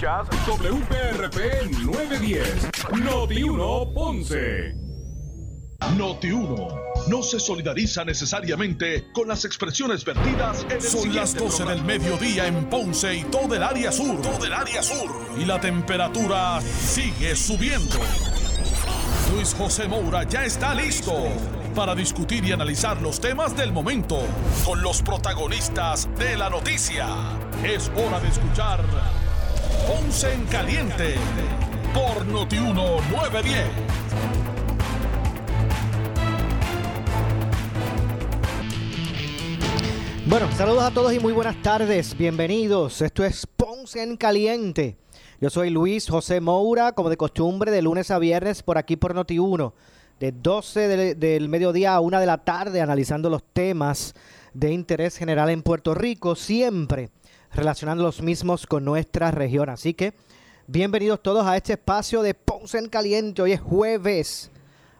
Escuchas WPRP 910, Noti 1 Ponce. Noti 1 no se solidariza necesariamente con las expresiones vertidas en el Son las 12 del mediodía en Ponce y todo el área sur. Todo el área sur. Y la temperatura sigue subiendo. Luis José Moura ya está listo para discutir y analizar los temas del momento con los protagonistas de la noticia. Es hora de escuchar Ponce en Caliente por Noti 1910. Bueno, saludos a todos y muy buenas tardes. Bienvenidos. Esto es Ponce en Caliente. Yo soy Luis José Moura, como de costumbre, de lunes a viernes por aquí por Noti1, de 12 del, del mediodía a 1 de la tarde, analizando los temas de interés general en Puerto Rico, siempre relacionando los mismos con nuestra región. Así que, bienvenidos todos a este espacio de Ponce en Caliente. Hoy es jueves,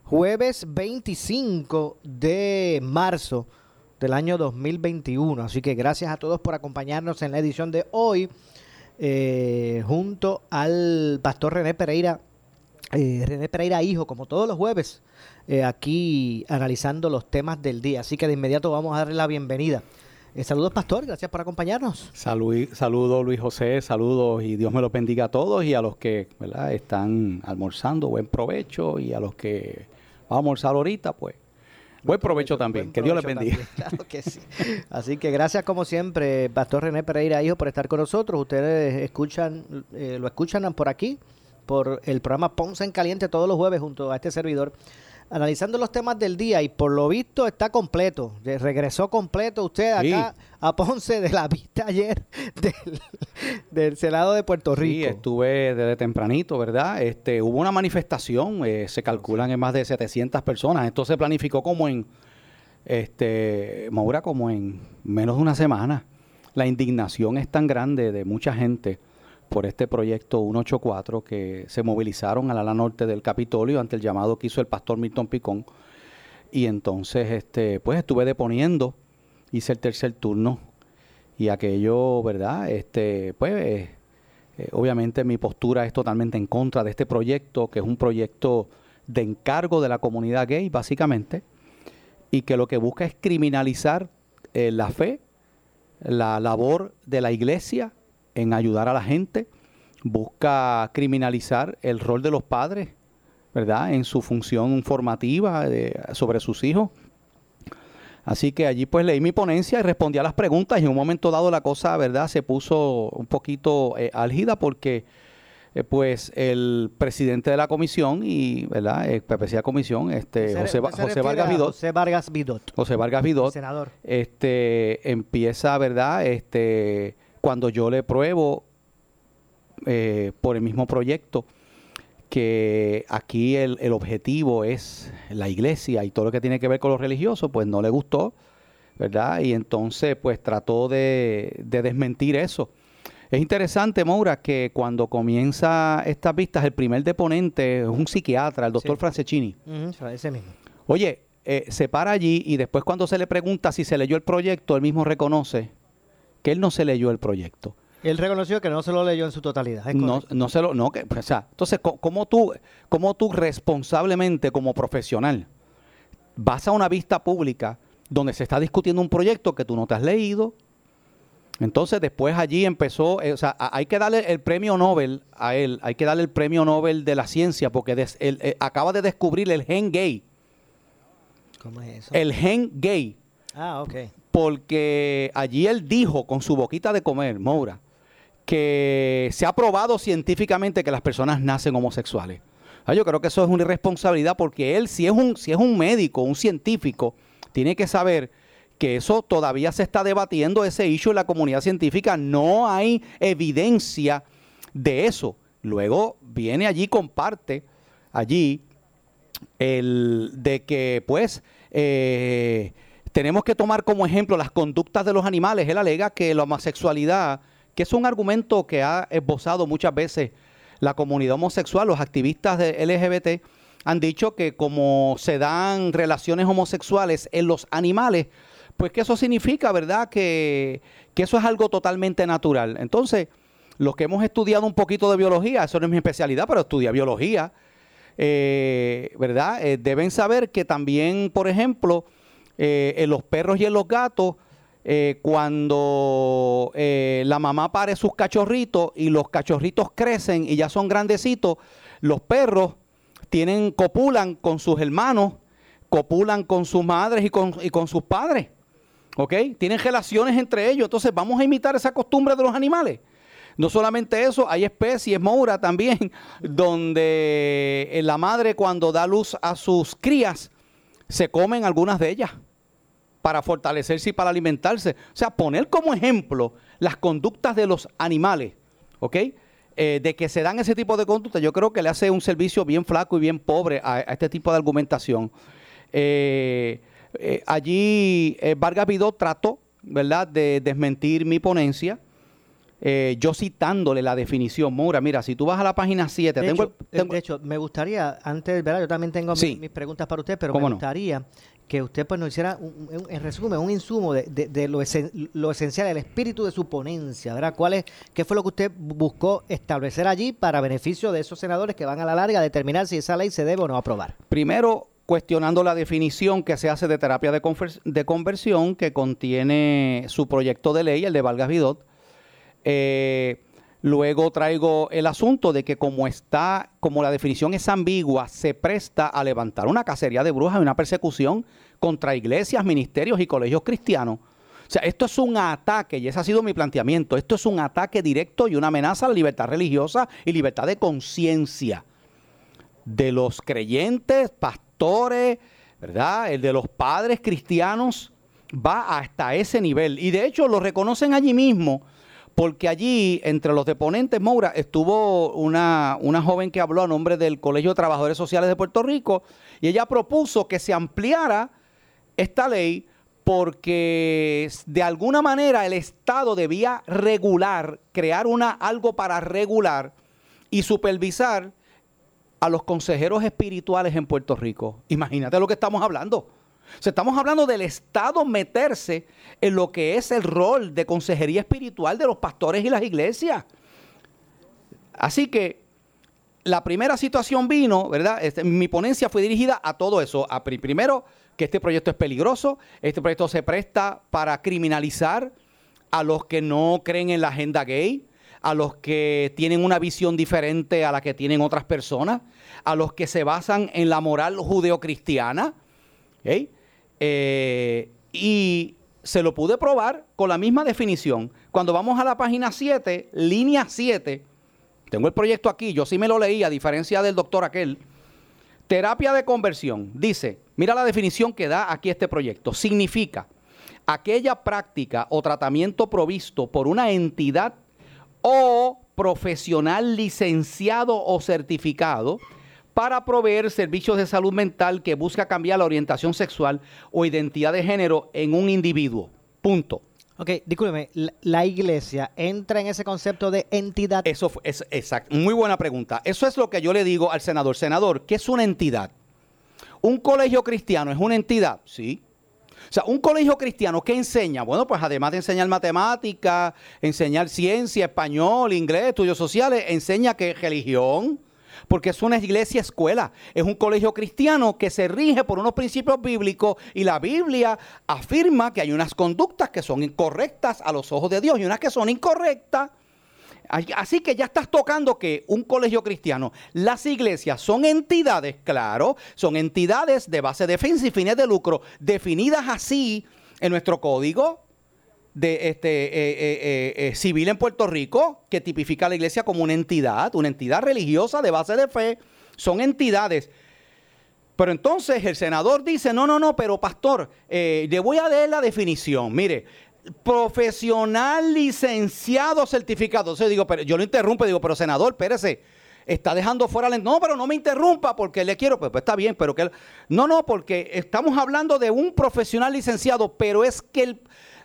jueves 25 de marzo del año 2021. Así que gracias a todos por acompañarnos en la edición de hoy, eh, junto al pastor René Pereira, eh, René Pereira Hijo, como todos los jueves, eh, aquí analizando los temas del día. Así que de inmediato vamos a darle la bienvenida. Eh, saludos, pastor, gracias por acompañarnos. Salud, saludos, Luis José, saludos y Dios me los bendiga a todos y a los que ¿verdad? están almorzando, buen provecho y a los que vamos a almorzar ahorita, pues Buen provecho también. Buen que Dios les bendiga. también, Claro que sí. Así que gracias como siempre, Pastor René Pereira Hijo, por estar con nosotros. Ustedes escuchan, eh, lo escuchan por aquí, por el programa Ponce en Caliente todos los jueves junto a este servidor, analizando los temas del día y por lo visto está completo. Regresó completo usted acá a Ponce de la vista ayer del, del Senado de Puerto Sí, Rico. estuve desde tempranito, ¿verdad? Este, hubo una manifestación, eh, se calculan en más de 700 personas. Esto se planificó como en, este, Maura, como en menos de una semana. La indignación es tan grande de mucha gente por este proyecto 184 que se movilizaron al ala norte del Capitolio ante el llamado que hizo el pastor Milton Picón. Y entonces, este, pues estuve deponiendo, hice el tercer turno y aquello, ¿verdad? Este, pues, eh, eh, obviamente mi postura es totalmente en contra de este proyecto, que es un proyecto de encargo de la comunidad gay, básicamente, y que lo que busca es criminalizar eh, la fe, la labor de la iglesia en ayudar a la gente, busca criminalizar el rol de los padres, ¿verdad? En su función formativa de- sobre sus hijos. Así que allí pues leí mi ponencia y respondí a las preguntas y en un momento dado la cosa, ¿verdad? Se puso un poquito eh, álgida porque eh, pues el presidente de la comisión y, ¿verdad? Eh, pertenecía a comisión, este, José, Vargas Vidot, José Vargas Vidot, José Vargas Vidot, senador. este, empieza, ¿verdad? Este, cuando yo le pruebo eh, por el mismo proyecto que aquí el, el objetivo es la iglesia y todo lo que tiene que ver con lo religioso, pues no le gustó, ¿verdad? Y entonces pues trató de, de desmentir eso. Es interesante, Moura, que cuando comienza estas vistas, el primer deponente es un psiquiatra, el doctor Sí. Franceschini. Ujú, ese mismo. Oye, eh, se para allí y después cuando se le pregunta si se leyó el proyecto, él mismo reconoce que él no se leyó el proyecto. Él reconoció que no se lo leyó en su totalidad. es No, no se lo, no, que, o sea, entonces, ¿cómo tú, cómo tú responsablemente como profesional vas a una vista pública donde se está discutiendo un proyecto que tú no te has leído? Entonces después allí empezó, eh, o sea, hay que darle el premio Nobel a él, hay que darle el premio Nobel de la ciencia porque des- él, eh, acaba de descubrir el gen gay, ¿Cómo es eso? el gen gay. Ah, ok. Porque allí él dijo con su boquita de comer, Moura, que se ha probado científicamente que las personas nacen homosexuales. Ah, yo creo que eso es una irresponsabilidad porque él, si es un, si es un médico, un científico, tiene que saber que eso todavía se está debatiendo, ese issue en la comunidad científica. No hay evidencia de eso. Luego viene allí, comparte allí el de que pues eh, tenemos que tomar como ejemplo las conductas de los animales. Él alega que la homosexualidad, que es un argumento que ha esbozado muchas veces la comunidad homosexual, los activistas de LGBT, han dicho que como se dan relaciones homosexuales en los animales, pues que eso significa, ¿verdad? Que, eso es algo totalmente natural. Entonces, los que hemos estudiado un poquito de biología, eso no es mi especialidad, pero estudia biología, eh, ¿verdad? Eh, deben saber que también, por ejemplo, eh, en los perros y en los gatos, cuando la mamá pare sus cachorritos y los cachorritos crecen y ya son grandecitos, los perros tienen, copulan con sus hermanos, copulan con sus madres y con, y con sus padres. ¿Ok? Tienen relaciones entre ellos. Entonces vamos a imitar esa costumbre de los animales. No solamente eso, hay especies, Moura también, donde la madre cuando da luz a sus crías, se comen algunas de ellas para fortalecerse y para alimentarse. O sea, poner como ejemplo las conductas de los animales, ¿ok? Eh, de que se dan ese tipo de conductas, yo creo que le hace un servicio bien flaco y bien pobre a, este tipo de argumentación. Eh, eh, allí Vargas Vidó trató, ¿verdad?, de desmentir mi ponencia. yo citándole la definición, Moura, mira, si tú vas a la página 7, de, tengo, hecho, de hecho, me gustaría, antes, ¿verdad? Yo también tengo mis, preguntas para usted, pero me gustaría que usted pues nos hiciera, en resumen, un insumo de, lo, esencial, el espíritu de su ponencia, ¿verdad? ¿Cuál es, ¿Qué fue lo que usted buscó establecer allí para beneficio de esos senadores que van a la larga a determinar si esa ley se debe o no aprobar? Primero, cuestionando la definición que se hace de terapia de, conversión que contiene su proyecto de ley, el de Valgas Vidot. Eh, Luego traigo el asunto de que como está, como la definición es ambigua, se presta a levantar una cacería de brujas y una persecución contra iglesias, ministerios y colegios cristianos. O sea, esto es un ataque, y ese ha sido mi planteamiento, esto es un ataque directo y una amenaza a la libertad religiosa y libertad de conciencia de los creyentes, pastores, ¿verdad? El de los padres cristianos va hasta ese nivel. Y de hecho lo reconocen allí mismo porque allí, entre los deponentes, Moura, estuvo una, una joven que habló a nombre del Colegio de Trabajadores Sociales de Puerto Rico y ella propuso que se ampliara esta ley porque de alguna manera el Estado debía regular, crear una, algo para regular y supervisar a los consejeros espirituales en Puerto Rico. Imagínate lo que estamos hablando estamos hablando del Estado meterse en lo que es el rol de consejería espiritual de los pastores y las iglesias. Así que la primera situación vino, ¿verdad? Este, mi ponencia fue dirigida a todo eso. Primero, que este proyecto es peligroso, este proyecto se presta para criminalizar a los que no creen en la agenda gay, a los que tienen una visión diferente a la que tienen otras personas, a los que se basan en la moral judeocristiana. ¿okay? Eh, y se lo pude probar con la misma definición. Cuando vamos a la página 7, línea 7, tengo el proyecto aquí, yo sí me lo leí, a diferencia del doctor aquel. Terapia de conversión. Dice, mira la definición que da aquí este proyecto. Significa aquella práctica o tratamiento provisto por una entidad o profesional licenciado o certificado para proveer servicios de salud mental que busca cambiar la orientación sexual o identidad de género en un individuo. Punto. Ok, discúlpeme, ¿la iglesia entra en ese concepto de entidad? Eso es exacto. Muy buena pregunta. Eso es lo que yo le digo al senador. Senador, ¿qué es una entidad? ¿Un colegio cristiano es una entidad? Sí. O sea, un colegio cristiano, ¿qué enseña? Bueno, pues además de enseñar matemática, enseñar ciencia, español, inglés, estudios sociales, enseña que religión, porque es una iglesia escuela, es un colegio cristiano que se rige por unos principios bíblicos y la Biblia afirma que hay unas conductas que son incorrectas a los ojos de Dios y unas que son incorrectas. Así que ya estás tocando que un colegio cristiano, las iglesias son entidades, claro, son entidades de base de defensa y fines de lucro, definidas así en nuestro código, de este, eh, eh, eh, civil en Puerto Rico que tipifica a la iglesia como una entidad, una entidad religiosa de base de fe. Son entidades. Pero entonces el senador dice, no, no, no, pero pastor, le voy a leer la definición. Mire, profesional licenciado certificado. Entonces digo, pero yo lo interrumpo digo, pero senador, espérese, está dejando fuera la... No, pero no me interrumpa porque le quiero, pues, pues está bien, pero que... No, no, porque estamos hablando de un profesional licenciado, pero es que el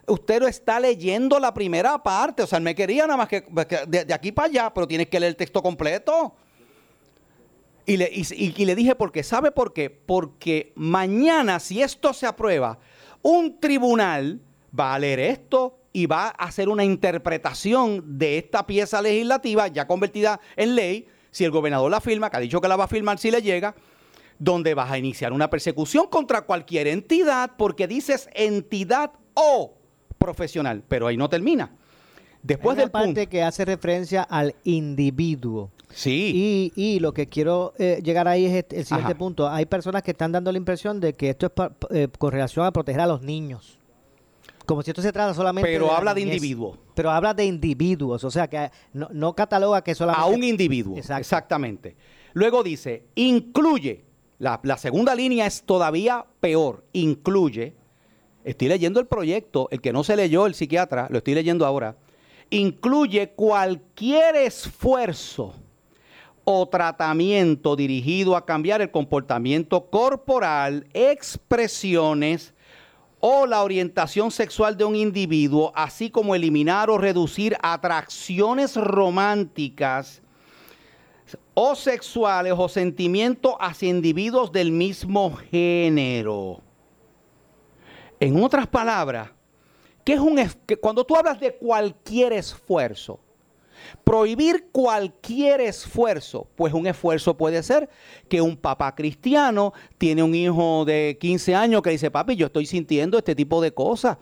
usted lo está leyendo la primera parte. O sea, me quería nada más que de, aquí para allá, pero tienes que leer el texto completo. Y le, y, le dije, ¿por qué? ¿Sabe por qué? Porque mañana, si esto se aprueba, un tribunal va a leer esto y va a hacer una interpretación de esta pieza legislativa ya convertida en ley, si el gobernador la firma, que ha dicho que la va a firmar si le llega, donde vas a iniciar una persecución contra cualquier entidad porque dices entidad o profesional, pero ahí no termina. Después Hay una del parte punto. que hace referencia al individuo. Sí. Y, y lo que quiero eh, llegar ahí es este- el siguiente Ajá. punto. Hay personas que están dando la impresión de que esto es pa- eh, con relación a proteger a los niños. Como si esto se trata solamente Pero la habla de niñez. individuo. Pero habla de individuos, o sea que no, no cataloga que solamente... a un individuo. Exacto. Exactamente. Luego dice, incluye, la, la segunda línea es todavía peor, incluye, estoy leyendo el proyecto, el que no se leyó el psiquiatra, lo estoy leyendo ahora, incluye cualquier esfuerzo o tratamiento dirigido a cambiar el comportamiento corporal, expresiones o la orientación sexual de un individuo, así como eliminar o reducir atracciones románticas o sexuales o sentimientos hacia individuos del mismo género. En otras palabras, ¿qué es un que cuando tú hablas de cualquier esfuerzo? Prohibir cualquier esfuerzo, pues un esfuerzo puede ser que un papá cristiano tiene un hijo de 15 años que dice, papi, yo estoy sintiendo este tipo de cosas,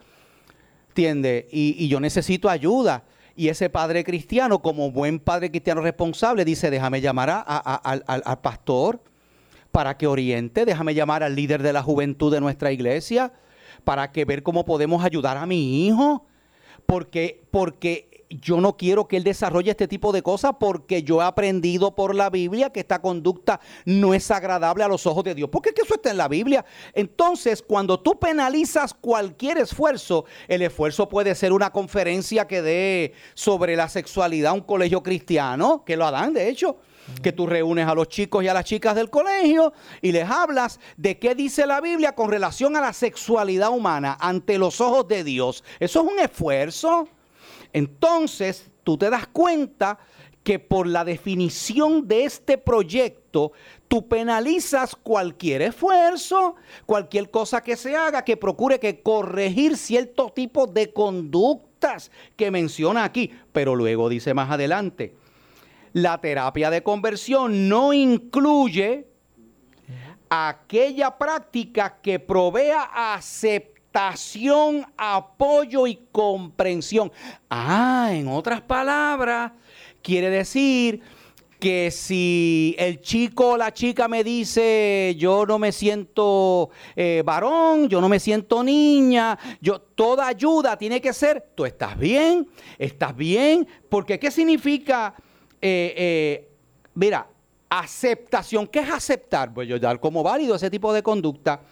¿entiendes? Y, y yo necesito ayuda. Y ese padre cristiano, como buen padre cristiano responsable, dice, déjame llamar a- al- al pastor para que oriente, déjame llamar al líder de la juventud de nuestra iglesia para que ver cómo podemos ayudar a mi hijo, porque, porque yo no quiero que él desarrolle este tipo de cosas, porque yo he aprendido por la Biblia que esta conducta no es agradable a los ojos de Dios, porque es que eso está en la Biblia. Entonces, cuando tú penalizas cualquier esfuerzo, el esfuerzo puede ser una conferencia que dé sobre la sexualidad a un colegio cristiano, que lo dan, de hecho que tú reúnes a los chicos y a las chicas del colegio y les hablas de qué dice la Biblia con relación a la sexualidad humana ante los ojos de Dios. Eso es un esfuerzo. Entonces, tú te das cuenta que por la definición de este proyecto, tú penalizas cualquier esfuerzo, cualquier cosa que se haga que procure que corregir cierto tipo de conductas que menciona aquí. Pero luego dice más adelante, la terapia de conversión no incluye aquella práctica que provea aceptación, apoyo y comprensión. Ah, en otras palabras, quiere decir que si el chico o la chica me dice yo no me siento eh, varón, yo no me siento niña, yo toda ayuda tiene que ser, tú estás bien, estás bien, porque ¿qué significa? Eh, eh, mira, aceptación, ¿qué es aceptar? Pues yo dar como válido ese tipo de conducta.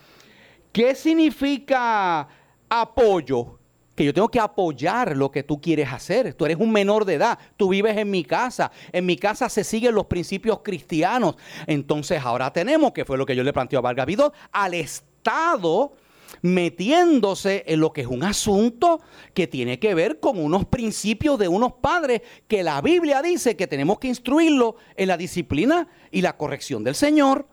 ¿Qué significa apoyo? Que yo tengo que apoyar lo que tú quieres hacer. Tú eres un menor de edad, tú vives en mi casa, en mi casa se siguen los principios cristianos. Entonces ahora tenemos, que fue lo que yo le planteé a Vargas Vidal, al Estado metiéndose en lo que es un asunto que tiene que ver con unos principios de unos padres que la Biblia dice que tenemos que instruirlo en la disciplina y la corrección del Señor.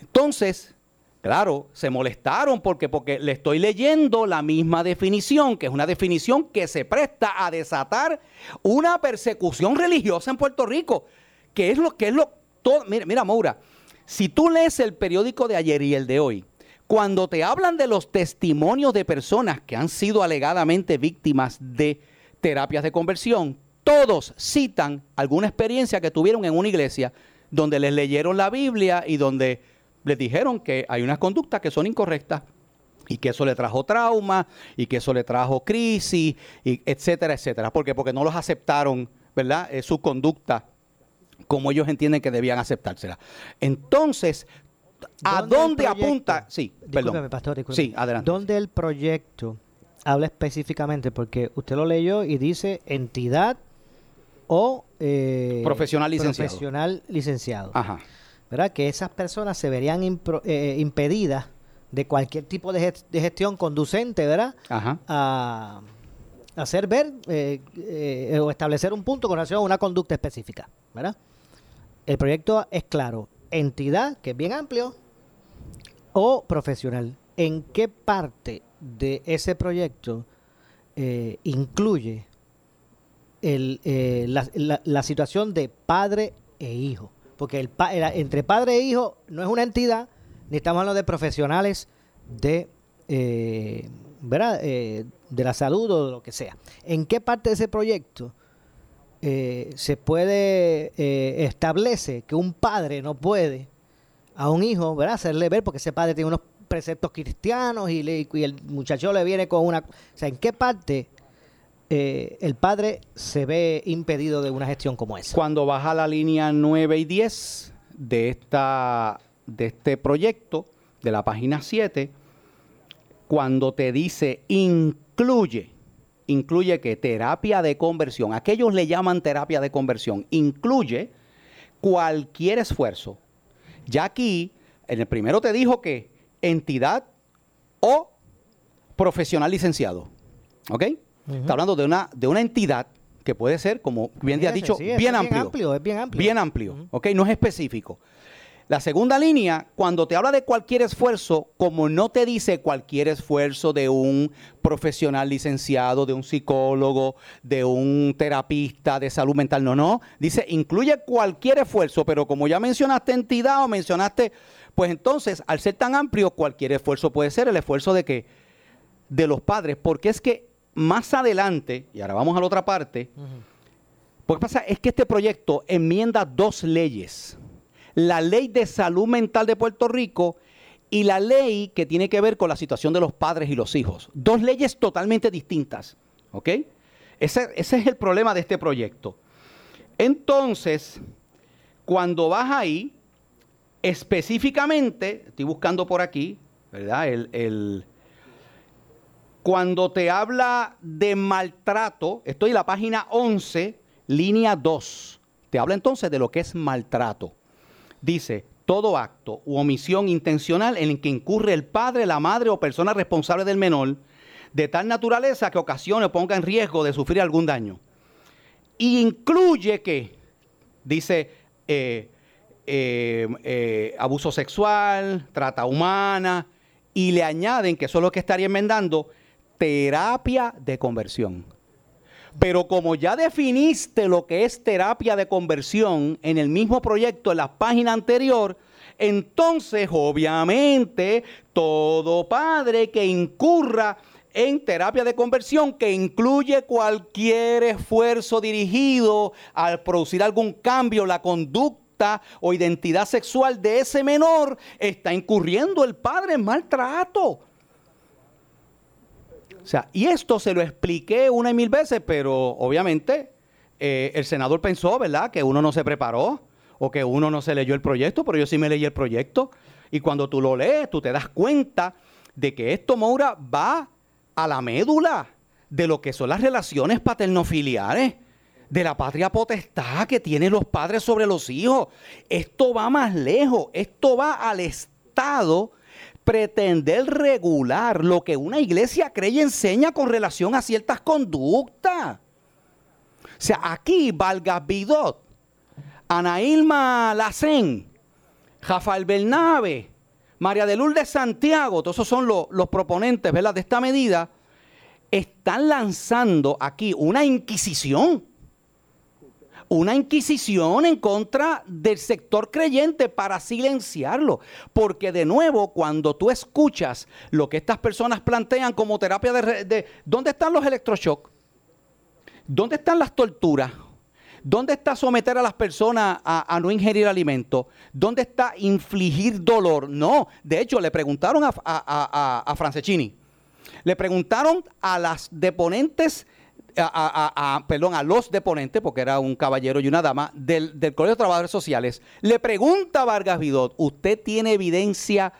Entonces, claro, se molestaron porque, porque le estoy leyendo la misma definición, que es una definición que se presta a desatar una persecución religiosa en Puerto Rico, que es lo que es lo todo, mira, mira, Moura, si tú lees el periódico de ayer y el de hoy, cuando te hablan de los testimonios de personas que han sido alegadamente víctimas de terapias de conversión, todos citan alguna experiencia que tuvieron en una iglesia donde les leyeron la Biblia y donde les dijeron que hay unas conductas que son incorrectas y que eso le trajo trauma y que eso le trajo crisis, etcétera, etcétera. ¿Por qué? Porque no los aceptaron, ¿verdad? Eh, su conducta como ellos entienden que debían aceptársela. Entonces, ¿a ¿Dónde apunta? Sí, perdón. pastor, discúlpeme. Sí, adelante. ¿Dónde el proyecto habla específicamente? Porque usted lo leyó y dice entidad o... eh, Profesional licenciado. Profesional licenciado. Ajá. ¿Verdad? Que esas personas se verían impro- eh, impedidas de cualquier tipo de, gest- de gestión conducente, ¿verdad? Ajá. A hacer ver eh, eh, o establecer un punto con relación a una conducta específica, ¿verdad? El proyecto es claro, entidad, que es bien amplio, o profesional. ¿En qué parte de ese proyecto eh, incluye eh, la, situación de padre e hijo. Porque entre padre e hijo no es una entidad, ni estamos hablando de profesionales de, eh, ¿verdad? De la salud o de lo que sea. ¿En qué parte de ese proyecto eh, se puede, eh, establece que un padre no puede a un hijo, ¿verdad? Hacerle ver, porque ese padre tiene unos preceptos cristianos y, el muchacho le viene con una... O sea, ¿en qué parte eh, el padre se ve impedido de una gestión como esa? Cuando baja la línea 9 y 10 de, esta, de este proyecto, de la página 7, cuando te dice incluye, incluye que terapia de conversión, aquellos le llaman terapia de conversión, incluye cualquier esfuerzo. Ya aquí, en el primero te dijo que entidad o profesional licenciado. ¿Ok? Está hablando de una, de una entidad que puede ser, como bien te has dicho, sí, es bien, bien amplio. amplio, es bien amplio. Bien amplio, ¿ok? No es específico. La segunda línea, cuando te habla de cualquier esfuerzo, como no te dice cualquier esfuerzo de un profesional licenciado, de un psicólogo, de un terapista de salud mental, no, no. Dice, incluye cualquier esfuerzo, pero como ya mencionaste entidad o mencionaste, pues entonces, al ser tan amplio, cualquier esfuerzo puede ser el esfuerzo de que, de los padres, porque es que más adelante, y ahora vamos a la otra parte, lo que pasa es que este proyecto enmienda dos leyes. La ley de salud mental de Puerto Rico y la ley que tiene que ver con la situación de los padres y los hijos. Dos leyes totalmente distintas. ¿Ok? Ese, es el problema de este proyecto. Entonces, cuando vas ahí, específicamente, estoy buscando por aquí, ¿verdad? El- cuando te habla de maltrato, estoy en la página 11, línea 2. Te habla entonces de lo que es maltrato. Dice, todo acto u omisión intencional en el que incurre el padre, la madre o persona responsable del menor, de tal naturaleza que ocasione o ponga en riesgo de sufrir algún daño. Y incluye que, dice, eh, eh, eh, abuso sexual, trata humana, y le añaden, que eso es lo que estaría enmendando, terapia de conversión. Pero como ya definiste lo que es terapia de conversión en el mismo proyecto, en la página anterior, entonces obviamente todo padre que incurra en terapia de conversión, que incluye cualquier esfuerzo dirigido al producir algún cambio en la conducta o identidad sexual de ese menor, está incurriendo el padre en maltrato. Sea, y esto se lo expliqué una y mil veces, pero obviamente eh, el senador pensó, ¿verdad?, que uno no se preparó o que uno no se leyó el proyecto, pero yo sí me leí el proyecto. Y cuando tú lo lees, tú te das cuenta de que esto, Moura, va a la médula de lo que son las relaciones paternofiliares, de la patria potestad que tienen los padres sobre los hijos. Esto va más lejos, esto va al Estado pretender regular lo que una iglesia cree y enseña con relación a ciertas conductas. O sea, aquí Valgas Bidot, Ana Ilma Lacén, Rafael Bernabe, María de Lourdes Santiago, todos esos son los, los proponentes de esta medida, están lanzando aquí una inquisición. Una inquisición en contra del sector creyente para silenciarlo. Porque de nuevo, cuando tú escuchas lo que estas personas plantean como terapia de... ¿Dónde están los electroshock? ¿Dónde están las torturas? ¿Dónde está someter a las personas a, no ingerir alimento? ¿Dónde está infligir dolor? No. De hecho, le preguntaron a- a- a Francescini. Le preguntaron a las deponentes, a, perdón, a los deponentes, porque era un caballero y una dama, del, del Colegio de Trabajadores Sociales. Le pregunta a Vargas Vidot, ¿usted tiene evidencia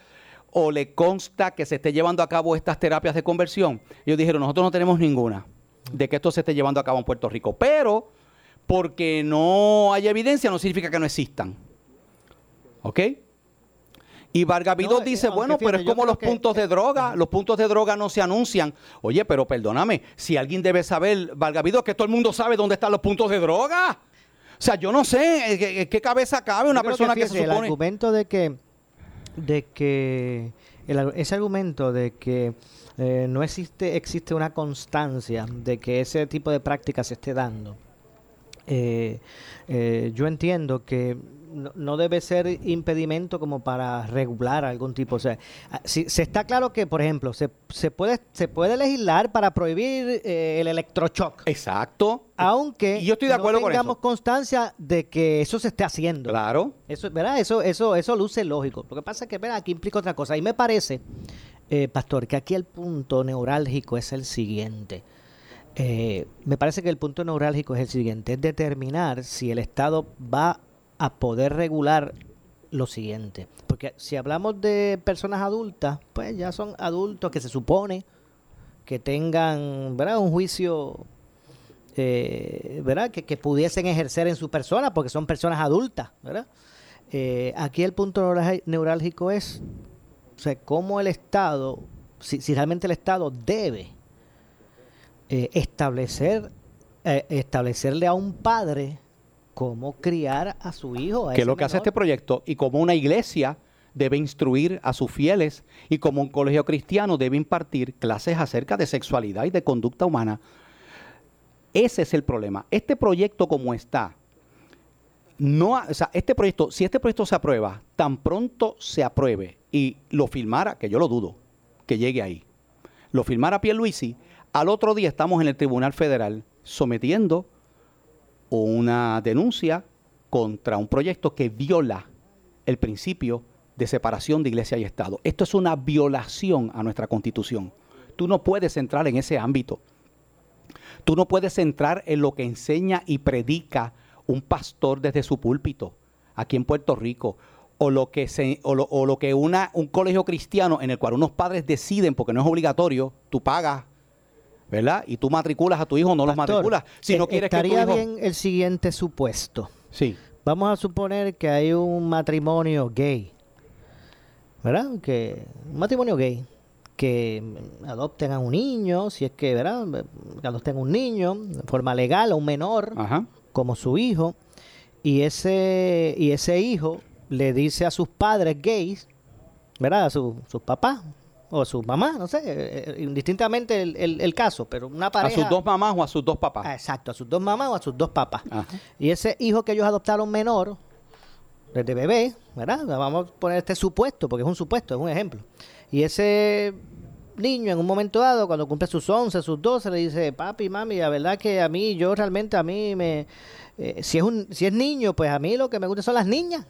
o le consta que se esté llevando a cabo estas terapias de conversión? Ellos dijeron, nosotros no tenemos ninguna de que esto se esté llevando a cabo en Puerto Rico, pero porque no hay evidencia no significa que no existan. ¿Ok? Y No, eh, dice, bueno, pero fíjate, es como los que- puntos de droga, los puntos de droga no se anuncian. Oye, pero perdóname, si alguien debe saber, Vargas Vidot, que todo el mundo sabe dónde están los puntos de droga. O sea, yo no sé, ¿en qué, en qué cabeza cabe una persona que, fíjese, se El argumento de que, de que el ese argumento de que eh, no existe, existe una constancia de que ese tipo de práctica se esté dando. Eh, eh, yo entiendo que no, no debe ser impedimento como para regular algún tipo. O sea, ah, si, se está claro que, por ejemplo, se, se puede se puede legislar para prohibir eh, el electroshock, Exacto. aunque Y yo estoy de acuerdo no con tengamos eso. constancia de que eso se esté haciendo. Claro. Eso, ¿verdad? Eso, eso, eso luce lógico. Lo que pasa es que, ¿verdad? Aquí implica otra cosa. Y me parece, eh, Pastor, que aquí el punto neurálgico es el siguiente. Eh, me parece que el punto neurálgico es el siguiente. Es determinar si el Estado va a poder regular lo siguiente. Porque si hablamos de personas adultas, pues ya son adultos que se supone que tengan, ¿verdad? Un juicio eh, ¿verdad? Que, que pudiesen ejercer en su persona, porque son personas adultas, ¿verdad? Eh, aquí el punto neurálgico es, o sea, cómo el Estado, si, realmente el Estado debe eh, establecer, establecerle a un padre cómo criar a su hijo. a que es lo que hace este proyecto y como una iglesia debe instruir a sus fieles y como un colegio cristiano debe impartir clases acerca de sexualidad y de conducta humana. Ese es el problema. Este proyecto como está, no, o sea, este proyecto, si este proyecto se aprueba, tan pronto se apruebe y lo firmara, que yo lo dudo, que llegue ahí, lo firmara Pierluisi, al otro día estamos en el Tribunal Federal sometiendo una denuncia contra un proyecto que viola el principio de separación de iglesia y Estado. Esto es una violación a nuestra constitución. Tú no puedes entrar en ese ámbito. Tú no puedes entrar en lo que enseña y predica un pastor desde su púlpito aquí en Puerto Rico o lo que se, o lo, o lo que una, un colegio cristiano en el cual unos padres deciden porque no es obligatorio, tú pagas, ¿verdad? Y tú matriculas a tu hijo, no los matriculas. Si no eh, quieres que tu estaría hijo bien el siguiente supuesto. Sí. Vamos a suponer que hay un matrimonio gay, ¿verdad? Que un matrimonio gay que adopten a un niño, si es que, ¿verdad? Que adopten a un niño de forma legal, a un menor Ajá. como su hijo y ese y ese hijo le dice a sus padres gays, ¿verdad? A su- sus papás o a su mamá, no sé, eh, eh, indistintamente el, el- el caso, pero una A pareja sus dos mamás o a sus dos papás. Ah, exacto, a sus dos mamás o a sus dos papás. Ajá. Y ese hijo que ellos adoptaron menor, desde bebé, ¿verdad? Vamos a poner este supuesto, porque es un supuesto, es un ejemplo. Y ese niño en un momento dado, cuando cumple sus 11, sus 12, le dice, papi, mami, la verdad que a mí, yo realmente a mí me... eh, si, es un, si es niño, pues a mí lo que me gusta son las niñas.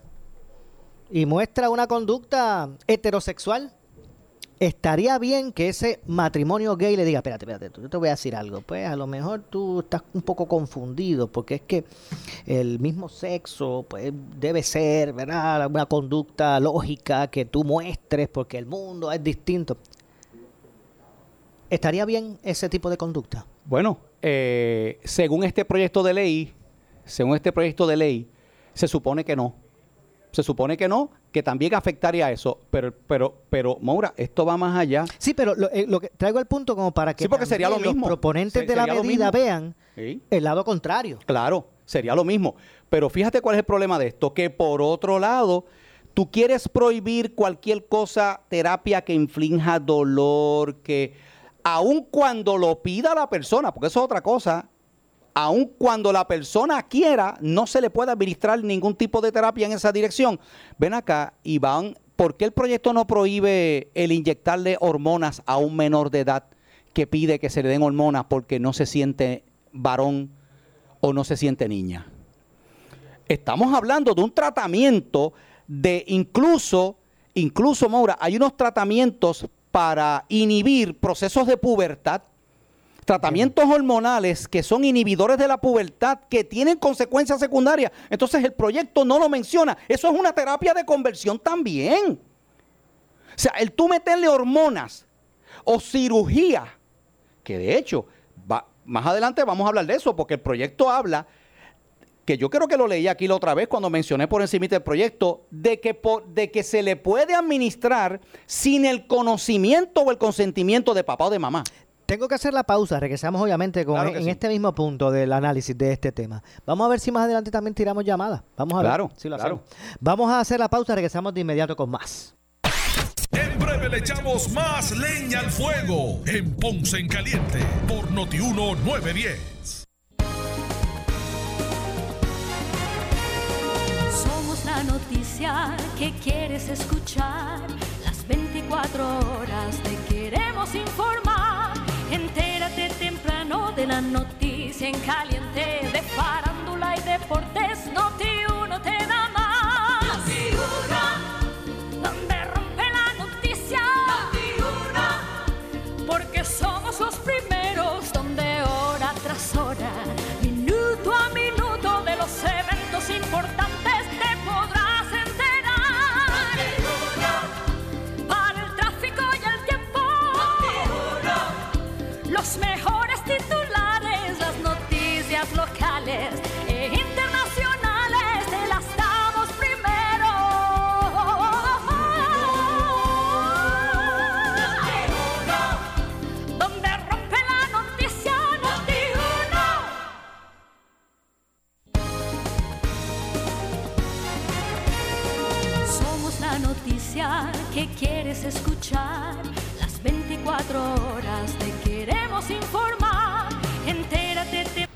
Y muestra una conducta heterosexual. Estaría bien que ese matrimonio gay le diga, espérate, espérate, yo te voy a decir algo. Pues a lo mejor tú estás un poco confundido, porque es que el mismo sexo, pues debe ser, ¿verdad? Una conducta lógica que tú muestres, porque el mundo es distinto. ¿Estaría bien ese tipo de conducta? Bueno, eh, según este proyecto de ley, según este proyecto de ley, se supone que no. Se supone que no, que también afectaría a eso. Pero, pero, pero, Maura, esto va más allá. Sí, pero lo, eh, lo que traigo el punto como para que Sí, porque sería lo mismo. los proponentes Se- de la medida vean ¿Sí? el lado contrario. Claro, sería lo mismo. Pero fíjate cuál es el problema de esto, que por otro lado, tú quieres prohibir cualquier cosa, terapia que inflinja dolor, que aun cuando lo pida la persona, porque eso es otra cosa, aun cuando la persona quiera, no se le puede administrar ningún tipo de terapia en esa dirección. Ven acá y van, ¿por qué el proyecto no prohíbe el inyectarle hormonas a un menor de edad que pide que se le den hormonas porque no se siente varón o no se siente niña? Estamos hablando de un tratamiento de incluso, incluso, Maura, hay unos tratamientos para inhibir procesos de pubertad, tratamientos hormonales que son inhibidores de la pubertad, que tienen consecuencias secundarias. Entonces el proyecto no lo menciona. Eso es una terapia de conversión también. O sea, el tú meterle hormonas o cirugía, que de hecho, va- más adelante vamos a hablar de eso, porque el proyecto habla que yo creo que lo leí aquí la otra vez cuando mencioné por encima del proyecto, de que, por- de que se le puede administrar sin el conocimiento o el consentimiento de papá o de mamá. Tengo que hacer la pausa, regresamos obviamente con, Claro que en sí. este mismo punto del análisis de este tema. Vamos a ver si más adelante también tiramos llamadas. Vamos a Claro, ver si lo claro. hacemos. Vamos a hacer la pausa, regresamos de inmediato con más. En breve le echamos más leña al fuego en Ponce en Caliente por Notiuno 910. Somos la noticia que quieres escuchar. Las 24 horas te queremos informar. Entérate temprano de la noticia en caliente de farándula y deportes. Noti uno te da más. Noti donde rompe la noticia. Noti porque somos los primeros donde hora tras hora, minuto a minuto de los eventos importantes escuchar. Las 24 horas te queremos informar. Entérate te-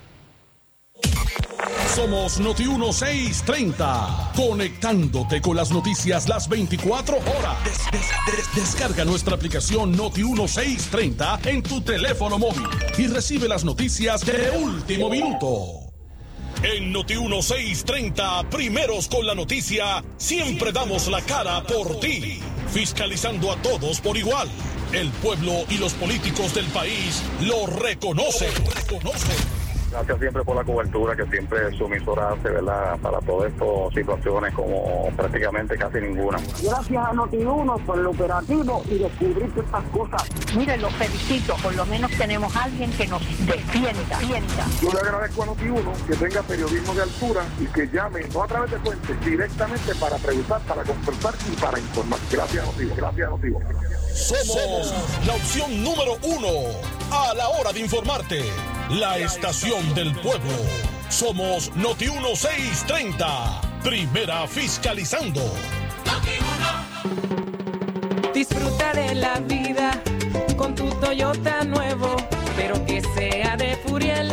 Somos Noti 1630, conectándote con las noticias las 24 horas. Des- des- des- descarga nuestra aplicación Noti 1630 en tu teléfono móvil y recibe las noticias de último minuto. En Noti 1630, primeros con la noticia, siempre damos la cara por ti, fiscalizando a todos por igual. El pueblo y los políticos del país lo reconocen. Gracias siempre por la cobertura que siempre su emisora hace, ¿verdad? Para todas estas situaciones como prácticamente casi ninguna. Gracias a Notiuno por el operativo y descubrir estas cosas. Mire, los felicito, por lo menos tenemos a alguien que nos defienda. defienda. Yo le agradezco a Notiuno que tenga periodismo de altura y que llame, no a través de puentes, directamente para preguntar, para conversar y para informar. Gracias, Notiuno. Gracias, Notiuno. Somos la opción número uno a la hora de informarte. La estación del pueblo. Somos Noti 1630. Primera fiscalizando. Disfruta de la vida con tu Toyota nuevo, pero que sea de Furiel,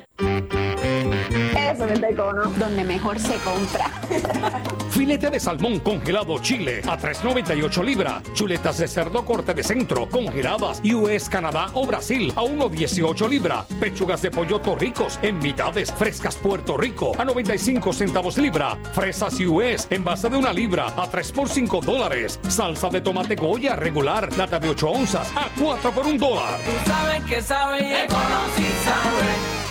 Tecono, donde mejor se compra. Filete de salmón congelado Chile a 3.98 libra. Chuletas de cerdo corte de centro congeladas US, Canadá o Brasil a 1.18 libra. Pechugas de pollo torricos en mitades frescas Puerto Rico a 95 centavos libra. Fresas US en base de una libra a 3 por 5 dólares. Salsa de tomate Goya regular lata de 8 onzas a 4 por 1 dólar. Tú sabes que sabe y sabe.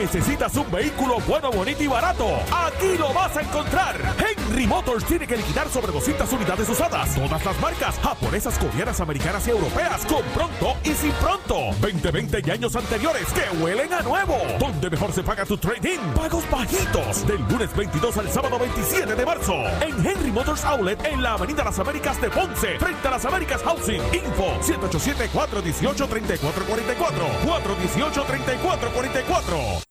¿Necesitas un vehículo bueno, bonito y barato? Aquí lo vas a encontrar. Henry Motors tiene que liquidar sobre 200 unidades usadas. Todas las marcas, japonesas, coreanas, americanas y europeas, con pronto y sin pronto. 20, 20 y años anteriores que huelen a nuevo. Donde mejor se paga tu trading. Pagos bajitos. Del lunes 22 al sábado 27 de marzo. En Henry Motors Outlet, en la Avenida Las Américas de Ponce, frente a las Américas Housing. Info 787-418-3444. 418-3444.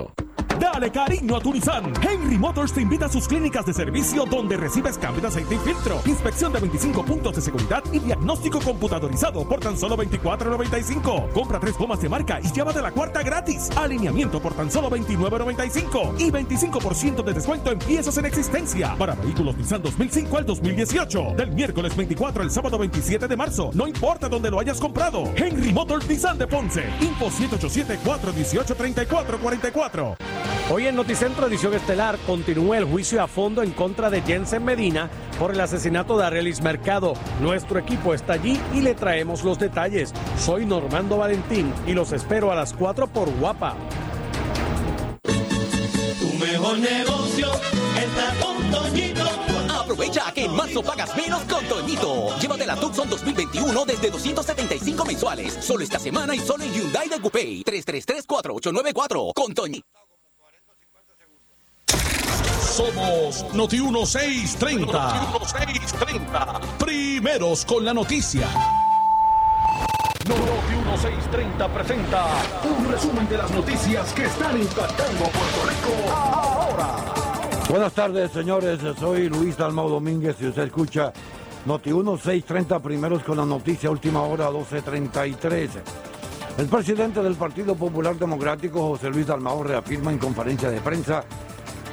Capital. Dale cariño a tu Nissan. Henry Motors te invita a sus clínicas de servicio donde recibes cambio de aceite y filtro, inspección de 25 puntos de seguridad y diagnóstico computadorizado por tan solo 24.95. Compra tres gomas de marca y llévate la cuarta gratis. Alineamiento por tan solo 29.95 y 25% de descuento en piezas en existencia para vehículos Nissan 2005 al 2018. Del miércoles 24 al sábado 27 de marzo. No importa dónde lo hayas comprado. Henry Motors Nissan de Ponce. Info 787 418 3444. Hoy en Noticentro Edición Estelar continúa el juicio a fondo en contra de Jensen Medina por el asesinato de Arelis Mercado. Nuestro equipo está allí y le traemos los detalles. Soy Normando Valentín y los espero a las 4 por Guapa. Tu mejor negocio está con Toñito. Aprovecha que en marzo pagas menos con Toñito. Llévate la Tucson 2021 desde 275 mensuales. Solo esta semana y solo en Hyundai de Coupé. 333-4894. Con Toñito. Somos Noti 1630. Noti 1630. Primeros con la noticia. Noti 1630 presenta un resumen de las noticias que están impactando Puerto Rico ahora. Buenas tardes, señores. Soy Luis Dalmau Domínguez y usted escucha Noti 1630 primeros con la noticia última hora 1233. El presidente del Partido Popular Democrático, José Luis Dalmau, reafirma en conferencia de prensa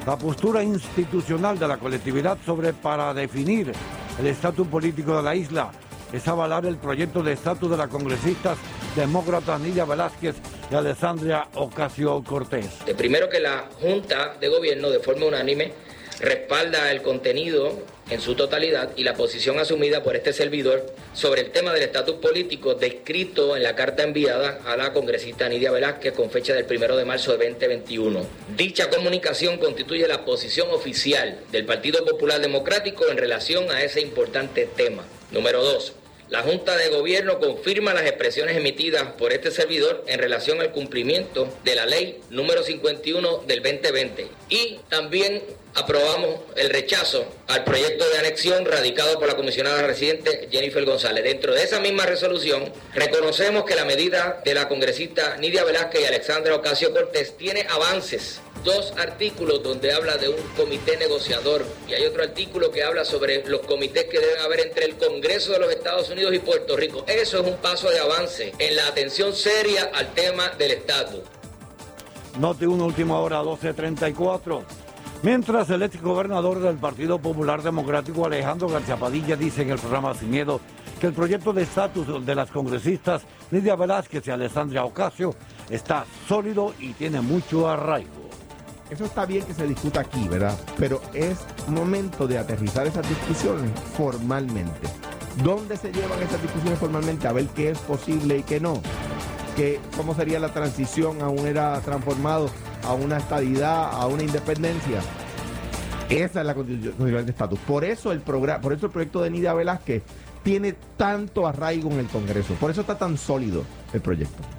la postura institucional de la colectividad sobre para definir el estatus político de la isla es avalar el proyecto de estatus de las congresistas demócratas Nidia Velázquez y Alessandria Ocasio Cortés. Primero que la Junta de Gobierno de forma unánime respalda el contenido en su totalidad y la posición asumida por este servidor sobre el tema del estatus político descrito en la carta enviada a la congresista Nidia Velázquez con fecha del 1 de marzo de 2021. Dicha comunicación constituye la posición oficial del Partido Popular Democrático en relación a ese importante tema. Número 2. La Junta de Gobierno confirma las expresiones emitidas por este servidor en relación al cumplimiento de la ley número 51 del 2020 y también aprobamos el rechazo al proyecto de anexión radicado por la comisionada residente Jennifer González. Dentro de esa misma resolución, reconocemos que la medida de la congresista Nidia Velázquez y Alexandra Ocasio Cortés tiene avances. Dos artículos donde habla de un comité negociador y hay otro artículo que habla sobre los comités que deben haber entre el Congreso de los Estados Unidos y Puerto Rico. Eso es un paso de avance en la atención seria al tema del estatus. Noti 1, última hora, 12.34. Mientras el ex gobernador del Partido Popular Democrático, Alejandro García Padilla, dice en el programa Sin Miedo que el proyecto de estatus de las congresistas Lidia Velázquez y Alessandra Ocasio está sólido y tiene mucho arraigo. Eso está bien que se discuta aquí, ¿verdad? Pero es momento de aterrizar esas discusiones formalmente. ¿Dónde se llevan esas discusiones formalmente? A ver qué es posible y qué no. Que, ¿Cómo sería la transición a un era transformado, a una estadidad, a una independencia? Esa es la constitución de estatus. Por eso el programa, por eso el proyecto de Nidia Velázquez tiene tanto arraigo en el Congreso. Por eso está tan sólido el proyecto.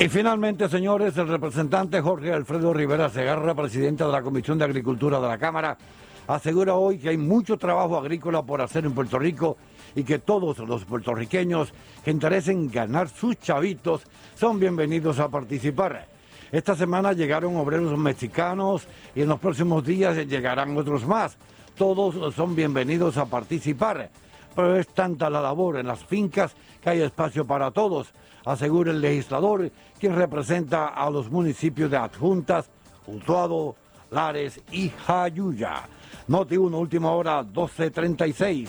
Y finalmente, señores, el representante Jorge Alfredo Rivera Segarra, presidente de la Comisión de Agricultura de la Cámara, asegura hoy que hay mucho trabajo agrícola por hacer en Puerto Rico y que todos los puertorriqueños que interesen ganar sus chavitos son bienvenidos a participar. Esta semana llegaron obreros mexicanos y en los próximos días llegarán otros más. Todos son bienvenidos a participar. Pero es tanta la labor en las fincas que hay espacio para todos, asegura el legislador, quien representa a los municipios de Adjuntas, Utuado, Lares y Jayuya. Noti 1, última hora, 12.36.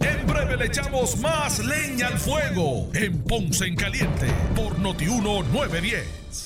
En breve le echamos más leña al fuego en Ponce en Caliente por Noti 1 910.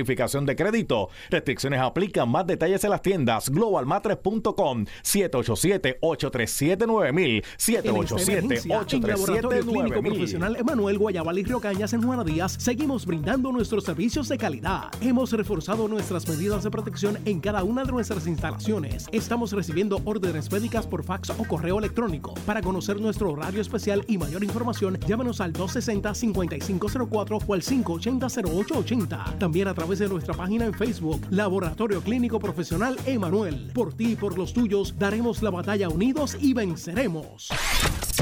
verificación de crédito. Restricciones aplican. Más detalles en las tiendas globalmatres.com 787-837-9000 787-837-9000 Clínico Profesional Emanuel Guayabal y Río Cañas en Juana Díaz seguimos brindando nuestros servicios de calidad. Hemos reforzado nuestras medidas de protección en cada una de nuestras instalaciones. Estamos recibiendo órdenes médicas por fax o correo electrónico. Para conocer nuestro horario especial y mayor información, llámanos al 260-5504 o al 580-0880. También a través de nuestra página en Facebook, Laboratorio Clínico Profesional Emanuel. Por ti y por los tuyos daremos la batalla unidos y venceremos.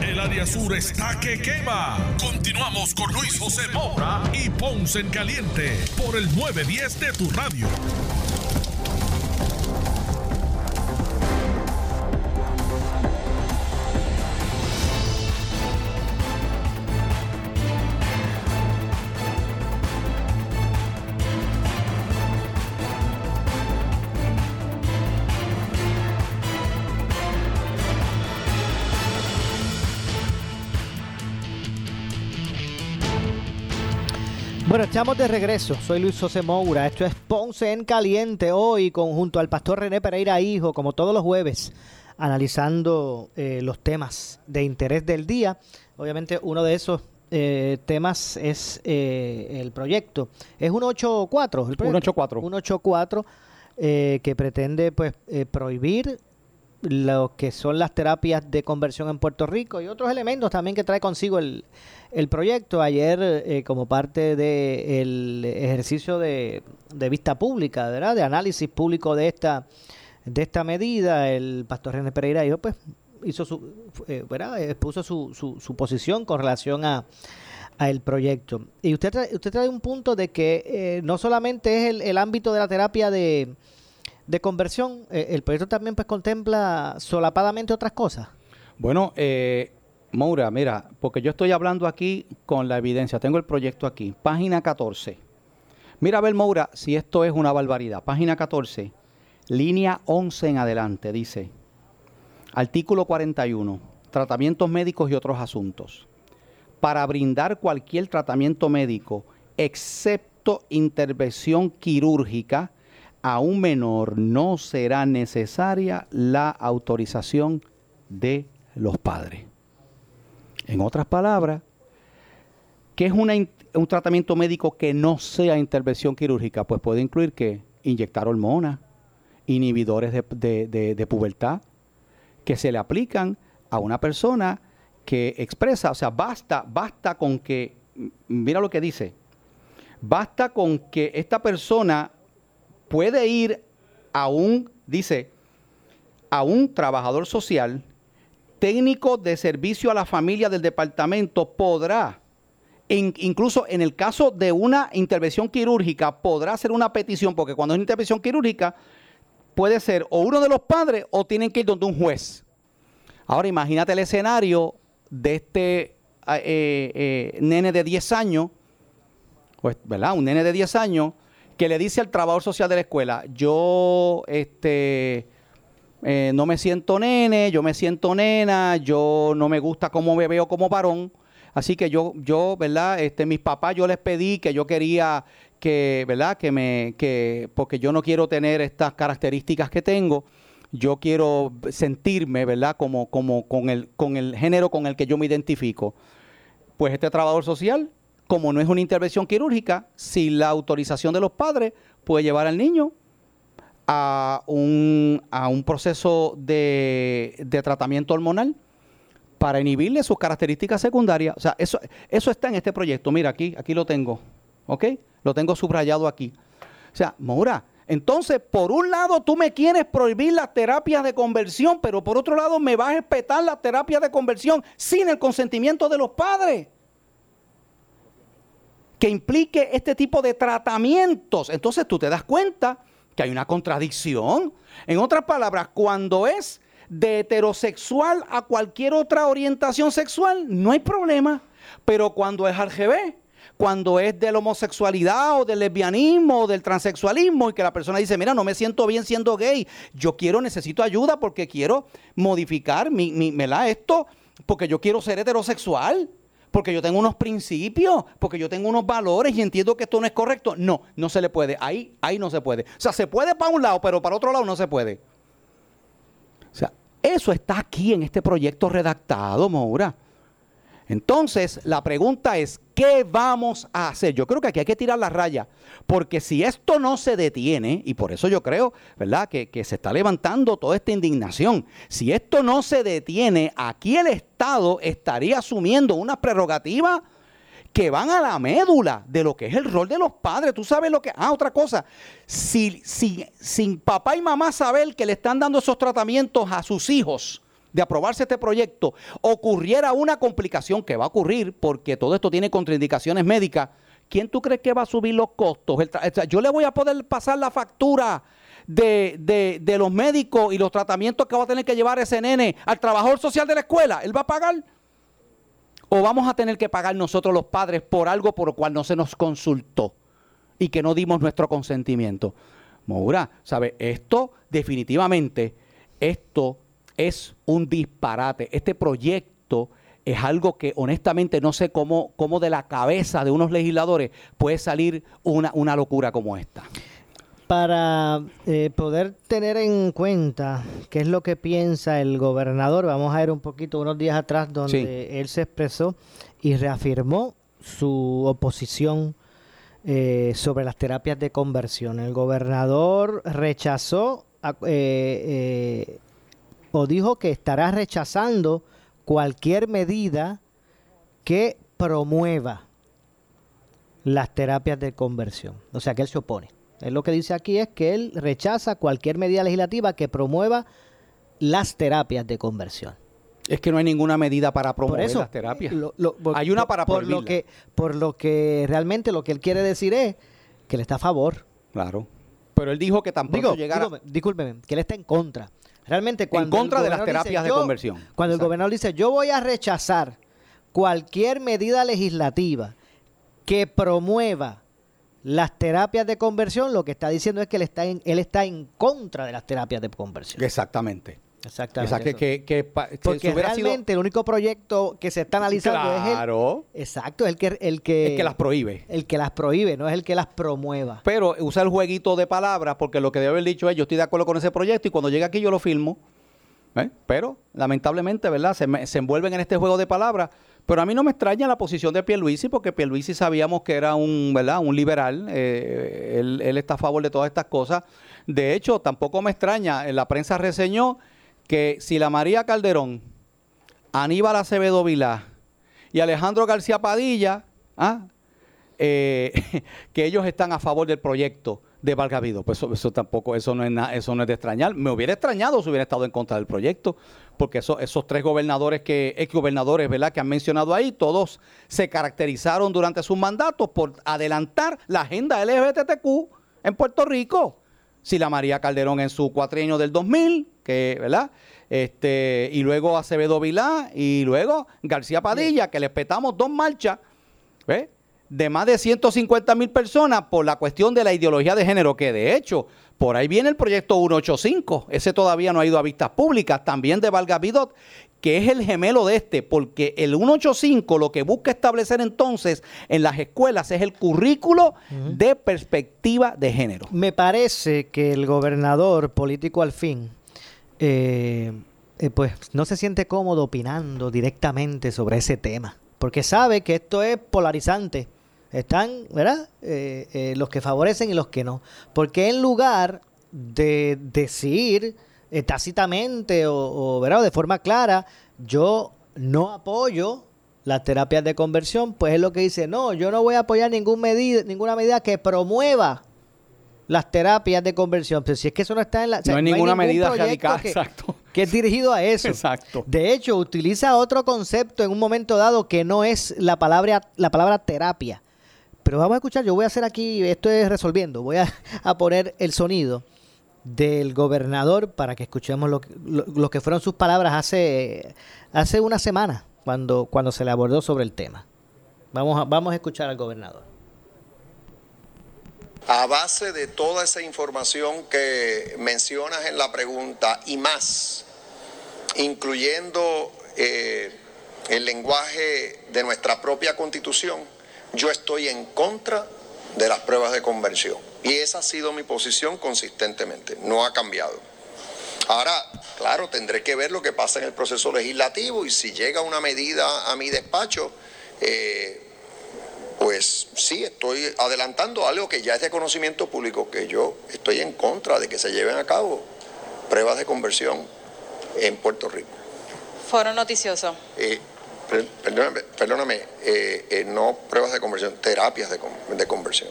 El área sur está que quema. Continuamos con Luis José Moura y Ponce en Caliente por el 910 de tu radio. Bueno, estamos de regreso. Soy Luis José Moura. Esto es Ponce en Caliente. Hoy, conjunto al pastor René Pereira Hijo, como todos los jueves, analizando eh, los temas de interés del día. Obviamente, uno de esos eh, temas es eh, el proyecto. Es 184. El 184. 184 eh, que pretende pues eh, prohibir lo que son las terapias de conversión en Puerto Rico y otros elementos también que trae consigo el, el proyecto. Ayer, eh, como parte del ejercicio de, vista pública, ¿verdad? de análisis público de esta, de esta medida, el pastor René Pereira yo pues hizo su, eh, ¿verdad? expuso su, su, su posición con relación a, a el proyecto. Y usted trae, usted trae un punto de que eh, no solamente es el, el ámbito de la terapia de, de conversión, eh, el proyecto también pues contempla solapadamente otras cosas. Bueno, eh, Moura, mira, porque yo estoy hablando aquí con la evidencia, tengo el proyecto aquí, página 14. Mira a ver, Moura, si esto es una barbaridad. Página 14, línea 11 en adelante, dice, artículo 41, tratamientos médicos y otros asuntos. Para brindar cualquier tratamiento médico, excepto intervención quirúrgica, a un menor no será necesaria la autorización de los padres. En otras palabras, ¿qué es un tratamiento médico que no sea intervención quirúrgica? Pues puede incluir que inyectar hormonas, inhibidores de, de- de- pubertad, que se le aplican a una persona que expresa, o sea, basta, basta con que, mira lo que dice, basta con que esta persona puede ir a un, dice, a un trabajador social, técnico de servicio a la familia del departamento podrá, in- incluso en el caso de una intervención quirúrgica, podrá hacer una petición, porque cuando es una intervención quirúrgica, puede ser o uno de los padres o tienen que ir donde un juez. Ahora imagínate el escenario de este ah, eh, eh, nene de 10 años, pues, ¿verdad? Un nene de 10 años que le dice al trabajador social de la escuela, yo este, eh, no me siento nene, yo me siento nena, yo no me gusta cómo me veo como varón, así que yo, yo, ¿verdad? Este, mis papás yo les pedí que yo quería que, ¿verdad? Que me, que, porque yo no quiero tener estas características que tengo, yo quiero sentirme, ¿verdad? Como, como con el, con el género con el que yo me identifico. Pues este trabajador social, como no es una intervención quirúrgica, sin la autorización de los padres, puede llevar al niño a un, a un proceso de, de tratamiento hormonal para inhibirle sus características secundarias. O sea, eso, eso está en este proyecto. Mira, aquí, aquí lo tengo. ¿Ok? Lo tengo subrayado aquí. O sea, Maura, entonces, por un lado, tú me quieres prohibir las terapias de conversión, pero por otro lado, me vas a respetar las terapias de conversión sin el consentimiento de los padres. que implique este tipo de tratamientos. Entonces tú te das cuenta que hay una contradicción. En otras palabras, cuando es de heterosexual a cualquier otra orientación sexual, no hay problema. Pero cuando es al cuando es de la homosexualidad o del lesbianismo o del transexualismo y que la persona dice, mira, no me siento bien siendo gay, yo quiero, necesito ayuda porque quiero modificar mi, mi, ¿verdad? esto, porque yo quiero ser heterosexual porque yo tengo unos principios, porque yo tengo unos valores y entiendo que esto no es correcto. No, no se le puede. Ahí, ahí no se puede. O sea, se puede para un lado, pero para otro lado no se puede. O sea, eso está aquí en este proyecto redactado, Moura. Entonces, la pregunta es, ¿qué vamos a hacer? Yo creo que aquí hay que tirar la raya, porque si esto no se detiene, y por eso yo creo, ¿verdad?, que, que, se está levantando toda esta indignación, si esto no se detiene, aquí el Estado estaría asumiendo unas prerrogativas que van a la médula de lo que es el rol de los padres. Tú sabes lo que... Ah, otra cosa, si, si sin papá y mamá saber que le están dando esos tratamientos a sus hijos, de aprobarse este proyecto, ocurriera una complicación que va a ocurrir porque todo esto tiene contraindicaciones médicas, ¿quién tú crees que va a subir los costos? yo le voy a poder pasar la factura de, de, de, los médicos y los tratamientos que va a tener que llevar ese nene al trabajador social de la escuela. ¿Él va a pagar? ¿O vamos a tener que pagar nosotros los padres por algo por lo cual no se nos consultó y que no dimos nuestro consentimiento? Moura, ¿sabe? Esto definitivamente, esto es un disparate. Este proyecto es algo que honestamente no sé cómo, cómo de la cabeza de unos legisladores puede salir una, una locura como esta. Para eh, poder tener en cuenta qué es lo que piensa el gobernador, vamos a ver un poquito unos días atrás donde él se expresó y reafirmó su oposición eh, sobre las terapias de conversión. El gobernador rechazó eh, o dijo que estará rechazando cualquier medida que promueva las terapias de conversión. O sea, que él se opone. Él lo que dice aquí es que él rechaza cualquier medida legislativa que promueva las terapias de conversión. Es que no hay ninguna medida para promover las terapias. hay una para por lo que Por lo que realmente lo que él quiere decir es que él está a favor. Claro. Pero él dijo que tampoco llegara... discúlpeme, que él está en contra. Realmente cuando en contra de las terapias de conversión. Cuando el gobernador dice, yo voy a rechazar cualquier medida legislativa que promueva las terapias de conversión, lo que está diciendo es que él está en, él está en contra de las terapias de conversión. Exactamente. Exactamente. que, Porque realmente el único proyecto que se está analizando es el. Exacto, el que, el que. El que las prohíbe. El que las prohíbe, no es el que las promueva. Pero usa el jueguito de palabras, porque lo que debe haber dicho es: yo estoy de acuerdo con ese proyecto y cuando llegue aquí yo lo filmo. ¿eh? Pero, lamentablemente, ¿verdad? Se, se envuelven en este juego de palabras. Pero a mí no me extraña la posición de Pierluisi, porque Pierluisi sabíamos que era un, ¿verdad? un liberal. Eh, él, él está a favor de todas estas cosas. De hecho, tampoco me extraña. En la prensa reseñó que si la María Calderón, Aníbal Acevedo Vilá y Alejandro García Padilla, ¿ah? eh, que ellos están a favor del proyecto de Valgavido. Pues eso, tampoco, eso no es eso no es de extrañar. Me hubiera extrañado si hubiera estado en contra del proyecto, porque esos tres gobernadores que, ex gobernadores, que han mencionado ahí, todos se caracterizaron durante sus mandatos por adelantar la agenda LGBTQ en Puerto Rico. Si la María Calderón en su cuatrienio del 2000, que, ¿verdad? Este, y luego Acevedo Vilá y luego García Padilla, que le petamos dos marchas, De más de 150 mil personas por la cuestión de la ideología de género, que de hecho, por ahí viene el proyecto 185, ese todavía no ha ido a vistas públicas, también de Valga Vidot, que es el gemelo de este, porque el 185 lo que busca establecer entonces en las escuelas es el currículo de perspectiva de género. Me parece que el gobernador político al fin eh, eh, pues no se siente cómodo opinando directamente sobre ese tema, porque sabe que esto es polarizante. Están, ¿verdad? Eh, los que favorecen y los que no. Porque en lugar de decir tácitamente o, ¿verdad? de forma clara, yo no apoyo las terapias de conversión, pues es lo que dice, no, yo no voy a apoyar ningún medida, ninguna medida que promueva las terapias de conversión. Pero si es que eso no está en la. no hay ninguna medida radical, que, exacto. Que es dirigido a eso. Exacto. De hecho, utiliza otro concepto en un momento dado que no es la palabra, la palabra terapia. Pero vamos a escuchar, yo voy a hacer aquí, esto es resolviendo, voy a, a poner el sonido del gobernador para que escuchemos lo, que- lo- lo que fueron sus palabras hace, hace una semana cuando, cuando se le abordó sobre el tema. Vamos a, vamos a escuchar al gobernador. A base de toda esa información que mencionas en la pregunta y más, incluyendo eh, el lenguaje de nuestra propia constitución, yo estoy en contra de las pruebas de conversión. Y esa ha sido mi posición consistentemente, no ha cambiado. Ahora, claro, tendré que ver lo que pasa en el proceso legislativo y si llega una medida a mi despacho, eh, pues sí, estoy adelantando algo que ya es de conocimiento público, que yo estoy en contra de que se lleven a cabo pruebas de conversión en Puerto Rico. Foro noticioso. Eh, per- perdóname, perdóname, eh, no pruebas de conversión, terapias de conversión.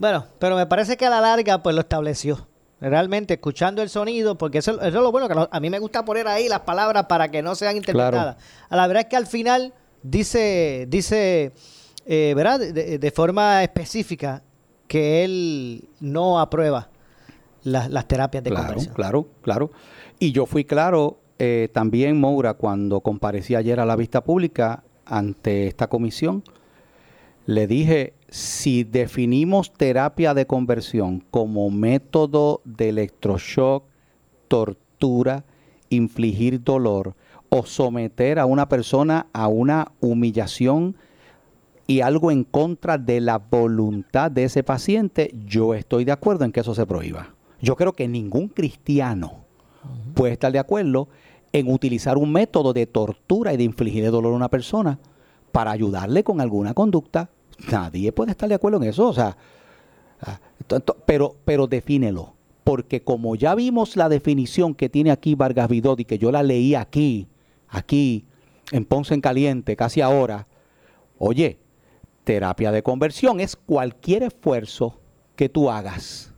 Bueno, pero me parece que a la larga pues lo estableció. Realmente escuchando el sonido, porque eso, eso es lo bueno, que a mí me gusta poner ahí las palabras para que no sean interpretadas. A la verdad es que al final dice, dice eh, ¿verdad? De, de- de forma específica que él no aprueba las, las terapias de Claro, conversión. claro, claro. Y yo fui claro eh, también, Moura, cuando comparecí ayer a la vista pública ante esta comisión, le dije, si definimos terapia de conversión como método de electroshock, tortura, infligir dolor o someter a una persona a una humillación y algo en contra de la voluntad de ese paciente, yo estoy de acuerdo en que eso se prohíba. Yo creo que ningún cristiano puede estar de acuerdo en utilizar un método de tortura y de infligir dolor a una persona para ayudarle con alguna conducta. Nadie puede estar de acuerdo en eso. O sea, ah, pero, pero defínelo. Porque como ya vimos la definición que tiene aquí Vargas Vidot que yo la leí aquí, aquí, en Ponce en Caliente, casi ahora, oye, terapia de conversión es cualquier esfuerzo que tú hagas.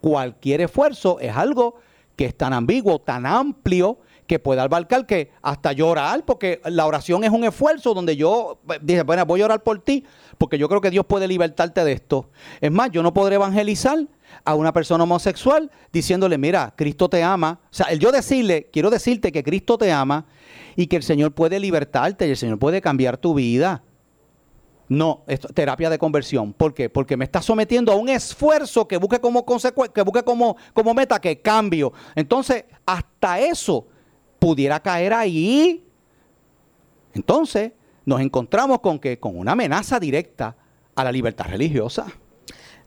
Cualquier esfuerzo es algo que es tan ambiguo, tan amplio, que puede abarcar que hasta llorar, porque la oración es un esfuerzo donde yo eh, dije, bueno, voy a orar por ti, porque yo creo que Dios puede libertarte de esto. Es más, yo no podré evangelizar a una persona homosexual diciéndole, mira, Cristo te ama. O sea, el yo decirle, quiero decirte que Cristo te ama y que el Señor puede libertarte y el Señor puede cambiar tu vida. No, esto, terapia de conversión. ¿Por qué? Porque me está sometiendo a un esfuerzo que busque como consecue- que busque como, como meta que cambio. Entonces, hasta eso pudiera caer ahí. Entonces, nos encontramos con que con una amenaza directa a la libertad religiosa.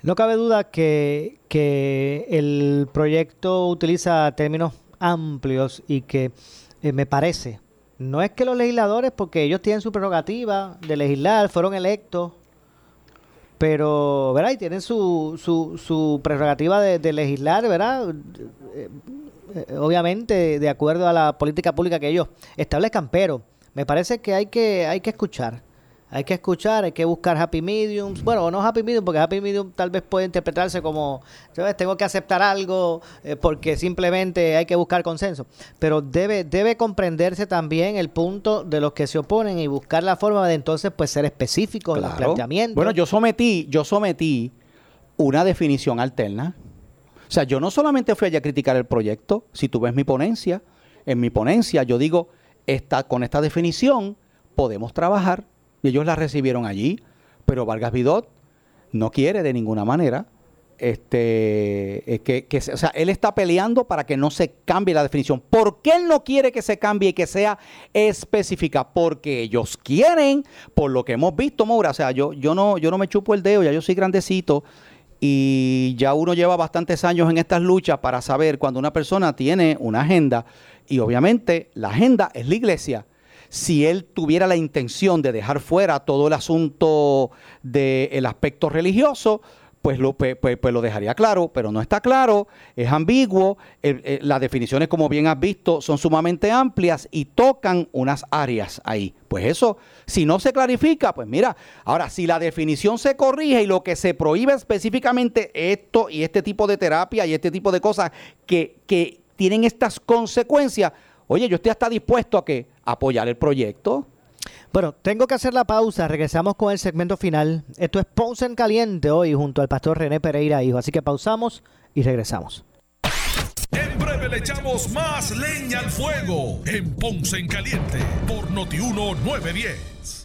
No cabe duda que, que el proyecto utiliza términos amplios y que eh, me parece, no es que los legisladores, porque ellos tienen su prerrogativa de legislar, fueron electos, pero, ¿verdad? Y tienen su, su, su prerrogativa de, de legislar, ¿verdad? Eh, obviamente, de acuerdo a la política pública que ellos establezcan, pero me parece que hay que, hay que escuchar. Hay que escuchar, hay que buscar happy mediums. Bueno, o no happy medium, porque happy medium tal vez puede interpretarse como, ¿sabes? Tengo que aceptar algo eh, porque simplemente hay que buscar consenso. Pero debe, debe comprenderse también el punto de los que se oponen y buscar la forma de entonces pues ser específicos en los planteamientos. Bueno, yo sometí, yo sometí una definición alterna. O sea, yo no solamente fui allá a criticar el proyecto, si tú ves mi ponencia, en mi ponencia yo digo, esta, con esta definición podemos trabajar, y ellos la recibieron allí, pero Vargas Vidot no quiere de ninguna manera. Este, eh, que, que o sea, él está peleando para que no se cambie la definición. ¿Por qué él no quiere que se cambie y que sea específica? Porque ellos quieren, por lo que hemos visto, Moura. O sea, yo, yo no, yo no me chupo el dedo, ya yo soy grandecito y ya uno lleva bastantes años en estas luchas para saber cuando una persona tiene una agenda y obviamente la agenda es la iglesia. Si él tuviera la intención de dejar fuera todo el asunto del aspecto religioso, pues lo, pues, lo dejaría claro, pero no está claro, es ambiguo, eh, las definiciones, como bien has visto, son sumamente amplias y tocan unas áreas ahí. Pues eso, si no se clarifica, pues mira, ahora, si la definición se corrige y lo que se prohíbe específicamente esto y este tipo de terapia y este tipo de cosas que, que tienen estas consecuencias, oye, yo estoy hasta dispuesto a que apoyar el proyecto. Bueno, tengo que hacer la pausa. Regresamos con el segmento final. Esto es Ponce en Caliente hoy junto al pastor René Pereira, hijo. Así que pausamos y regresamos. En breve le echamos más leña al fuego en Ponce en Caliente por Notiuno 910.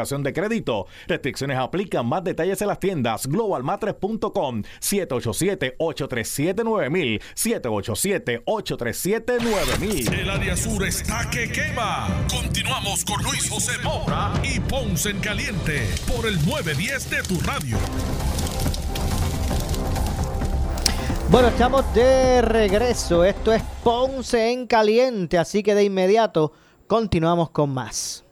verificación de crédito. Restricciones aplican. Más detalles en las tiendas globalmatres.com 787-837-9000 787-837-9000 El área sur está que quema. Continuamos con Luis José Moura y Ponce en Caliente por el 910 de tu radio. Bueno, estamos de regreso. Esto es Ponce en Caliente, así que de inmediato continuamos con más.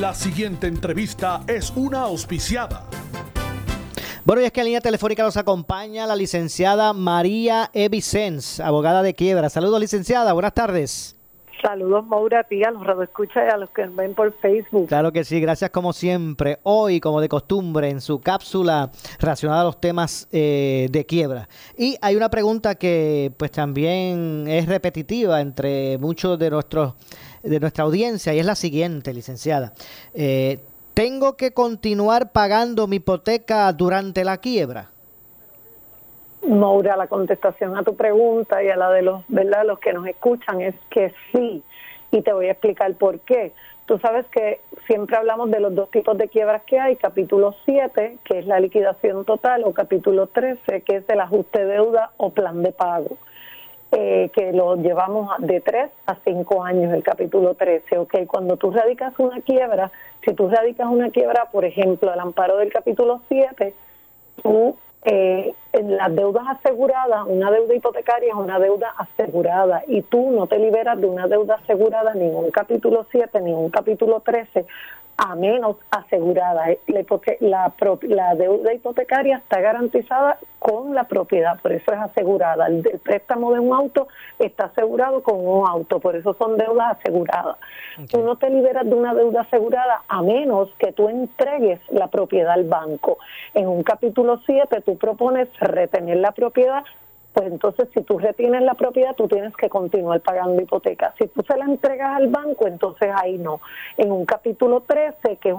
La siguiente entrevista es una auspiciada. Bueno, y es que en línea telefónica nos acompaña la licenciada María Evicens, abogada de quiebra. Saludos, licenciada. Buenas tardes. Saludos, Maura, a ti, a los radioescuchas y a los que ven por Facebook. Claro que sí, gracias como siempre. Hoy, como de costumbre, en su cápsula relacionada a los temas eh, de quiebra. Y hay una pregunta que pues también es repetitiva entre muchos de nuestros de nuestra audiencia y es la siguiente, licenciada. Eh, ¿Tengo que continuar pagando mi hipoteca durante la quiebra? Maura, la contestación a tu pregunta y a la de los, ¿verdad? los que nos escuchan es que sí. Y te voy a explicar por qué. Tú sabes que siempre hablamos de los dos tipos de quiebras que hay, capítulo 7, que es la liquidación total, o capítulo 13, que es el ajuste de deuda o plan de pago. Eh, que lo llevamos de 3 a 5 años, el capítulo 13. Ok, cuando tú radicas una quiebra, si tú radicas una quiebra, por ejemplo, al amparo del capítulo 7, tú eh, en las deudas aseguradas, una deuda hipotecaria es una deuda asegurada y tú no te liberas de una deuda asegurada ni un capítulo 7 ni un capítulo 13 a menos asegurada. La, la, deuda hipotecaria está garantizada con la propiedad, por eso es asegurada. El, préstamo de un auto está asegurado con un auto, por eso son deudas aseguradas. Tú no te liberas de una deuda asegurada a menos que tú entregues la propiedad al banco. En un capítulo 7 tú propones retener la propiedad pues entonces si tú retienes la propiedad, tú tienes que continuar pagando hipoteca. Si tú se la entregas al banco, entonces ahí no. En un capítulo 13, que es,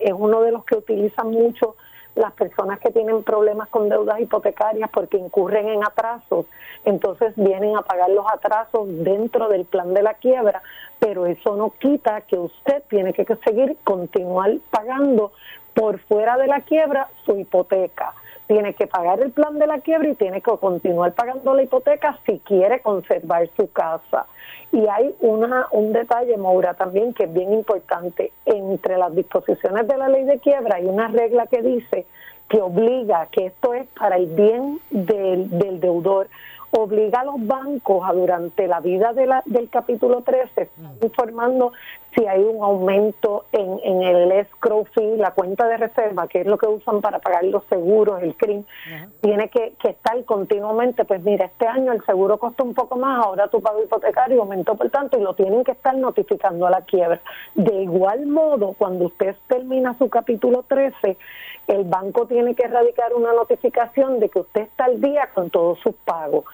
es uno de los que utilizan mucho las personas que tienen problemas con deudas hipotecarias porque incurren en atrasos, entonces vienen a pagar los atrasos dentro del plan de la quiebra, pero eso no quita que usted tiene que seguir continuar pagando por fuera de la quiebra su hipoteca tiene que pagar el plan de la quiebra y tiene que continuar pagando la hipoteca si quiere conservar su casa. Y hay una, un detalle, Moura, también que es bien importante. Entre las disposiciones de la ley de quiebra hay una regla que dice que obliga, que esto es para el bien del, del deudor, obliga a los bancos a durante la vida de la, del capítulo 13 informando si hay un aumento en, en el escrow fee, la cuenta de reserva, que es lo que usan para pagar los seguros, el CRIM, tiene que, que, estar continuamente, pues mira, este año el seguro costó un poco más, ahora tu pago hipotecario aumentó por tanto y lo tienen que estar notificando a la quiebra. De igual modo, cuando usted termina su capítulo 13, el banco tiene que erradicar una notificación de que usted está al día con todos sus pagos.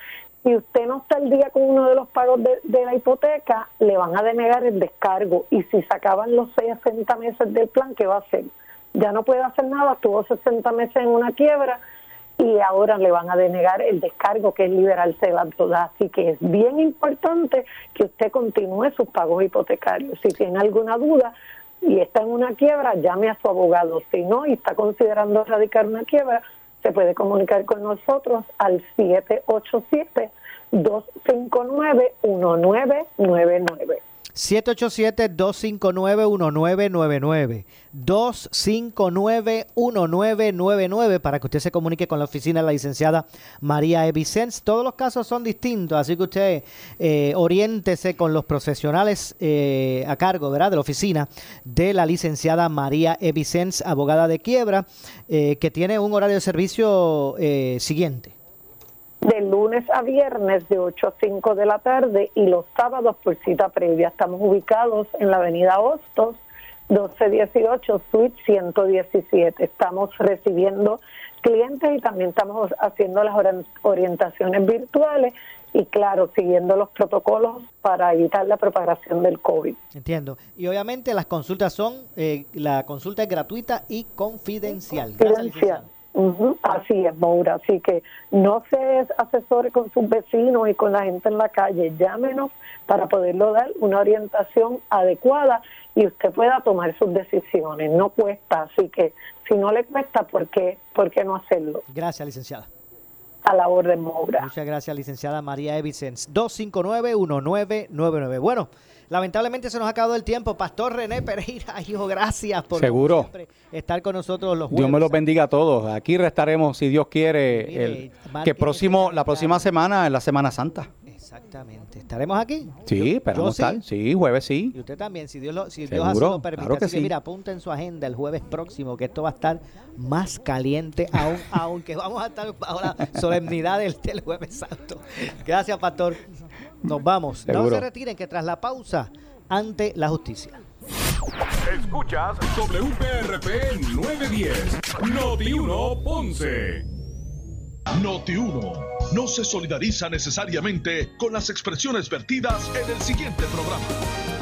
Si usted no está al día con uno de los pagos de, la hipoteca, le van a denegar el descargo. Y si se acaban los 60 meses del plan, ¿qué va a hacer? Ya no puede hacer nada, tuvo 60 meses en una quiebra y ahora le van a denegar el descargo, que es liberarse de la deuda. Así que es bien importante que usted continúe sus pagos hipotecarios. Si tiene alguna duda, y está en una quiebra, llame a su abogado. Si no y está considerando radicar una quiebra, se puede comunicar con nosotros al 787-259-1999. 787-259-1999. 259-1999 para que usted se comunique con la oficina de la licenciada María Evicens. Todos los casos son distintos, así que usted eh, oriéntese con los profesionales eh, a cargo ¿verdad? de la oficina de la licenciada María Evicens, abogada de quiebra, eh, que tiene un horario de servicio eh, siguiente. De lunes a viernes de 8 a 5 de la tarde y los sábados por cita previa. Estamos ubicados en la avenida Hostos, 1218, suite 117. Estamos recibiendo clientes y también estamos haciendo las orientaciones virtuales y claro, siguiendo los protocolos para evitar la propagación del COVID. Entiendo. Y obviamente las consultas son, eh, la consulta es gratuita y confidencial. Gracias, Así es, Maura. Así que no se asesore con sus vecinos y con la gente en la calle. Llámenos para poderlo dar una orientación adecuada y usted pueda tomar sus decisiones. No cuesta, así que si no le cuesta, ¿por qué, por qué no hacerlo? Gracias, licenciada. A la orden, Maura. Muchas gracias, licenciada María Evicens. 259-1999. Bueno, lamentablemente se nos ha acabado el tiempo. Pastor René Pereira, hijo, gracias por Seguro. siempre, estar con nosotros los Dios jueves. me los bendiga a todos. Aquí restaremos, si Dios quiere, Mire, el, que próximo, la próxima semana es la Semana Santa. Exactamente. ¿Estaremos aquí? Sí, esperamos sí. estar. Sí, jueves sí. Y usted también, si Dios, lo, si Dios así lo permite. claro que Así que sí. mira, apunta en su agenda el jueves próximo, que esto va a estar más caliente aún, aunque vamos a estar bajo la solemnidad del, del jueves santo. Gracias, pastor. Nos vamos. No se retiren, que tras la pausa, ante la justicia. Escuchas WPRP 910, Noti 1 Ponce. Noti 1 no se solidariza necesariamente con las expresiones vertidas en el siguiente programa.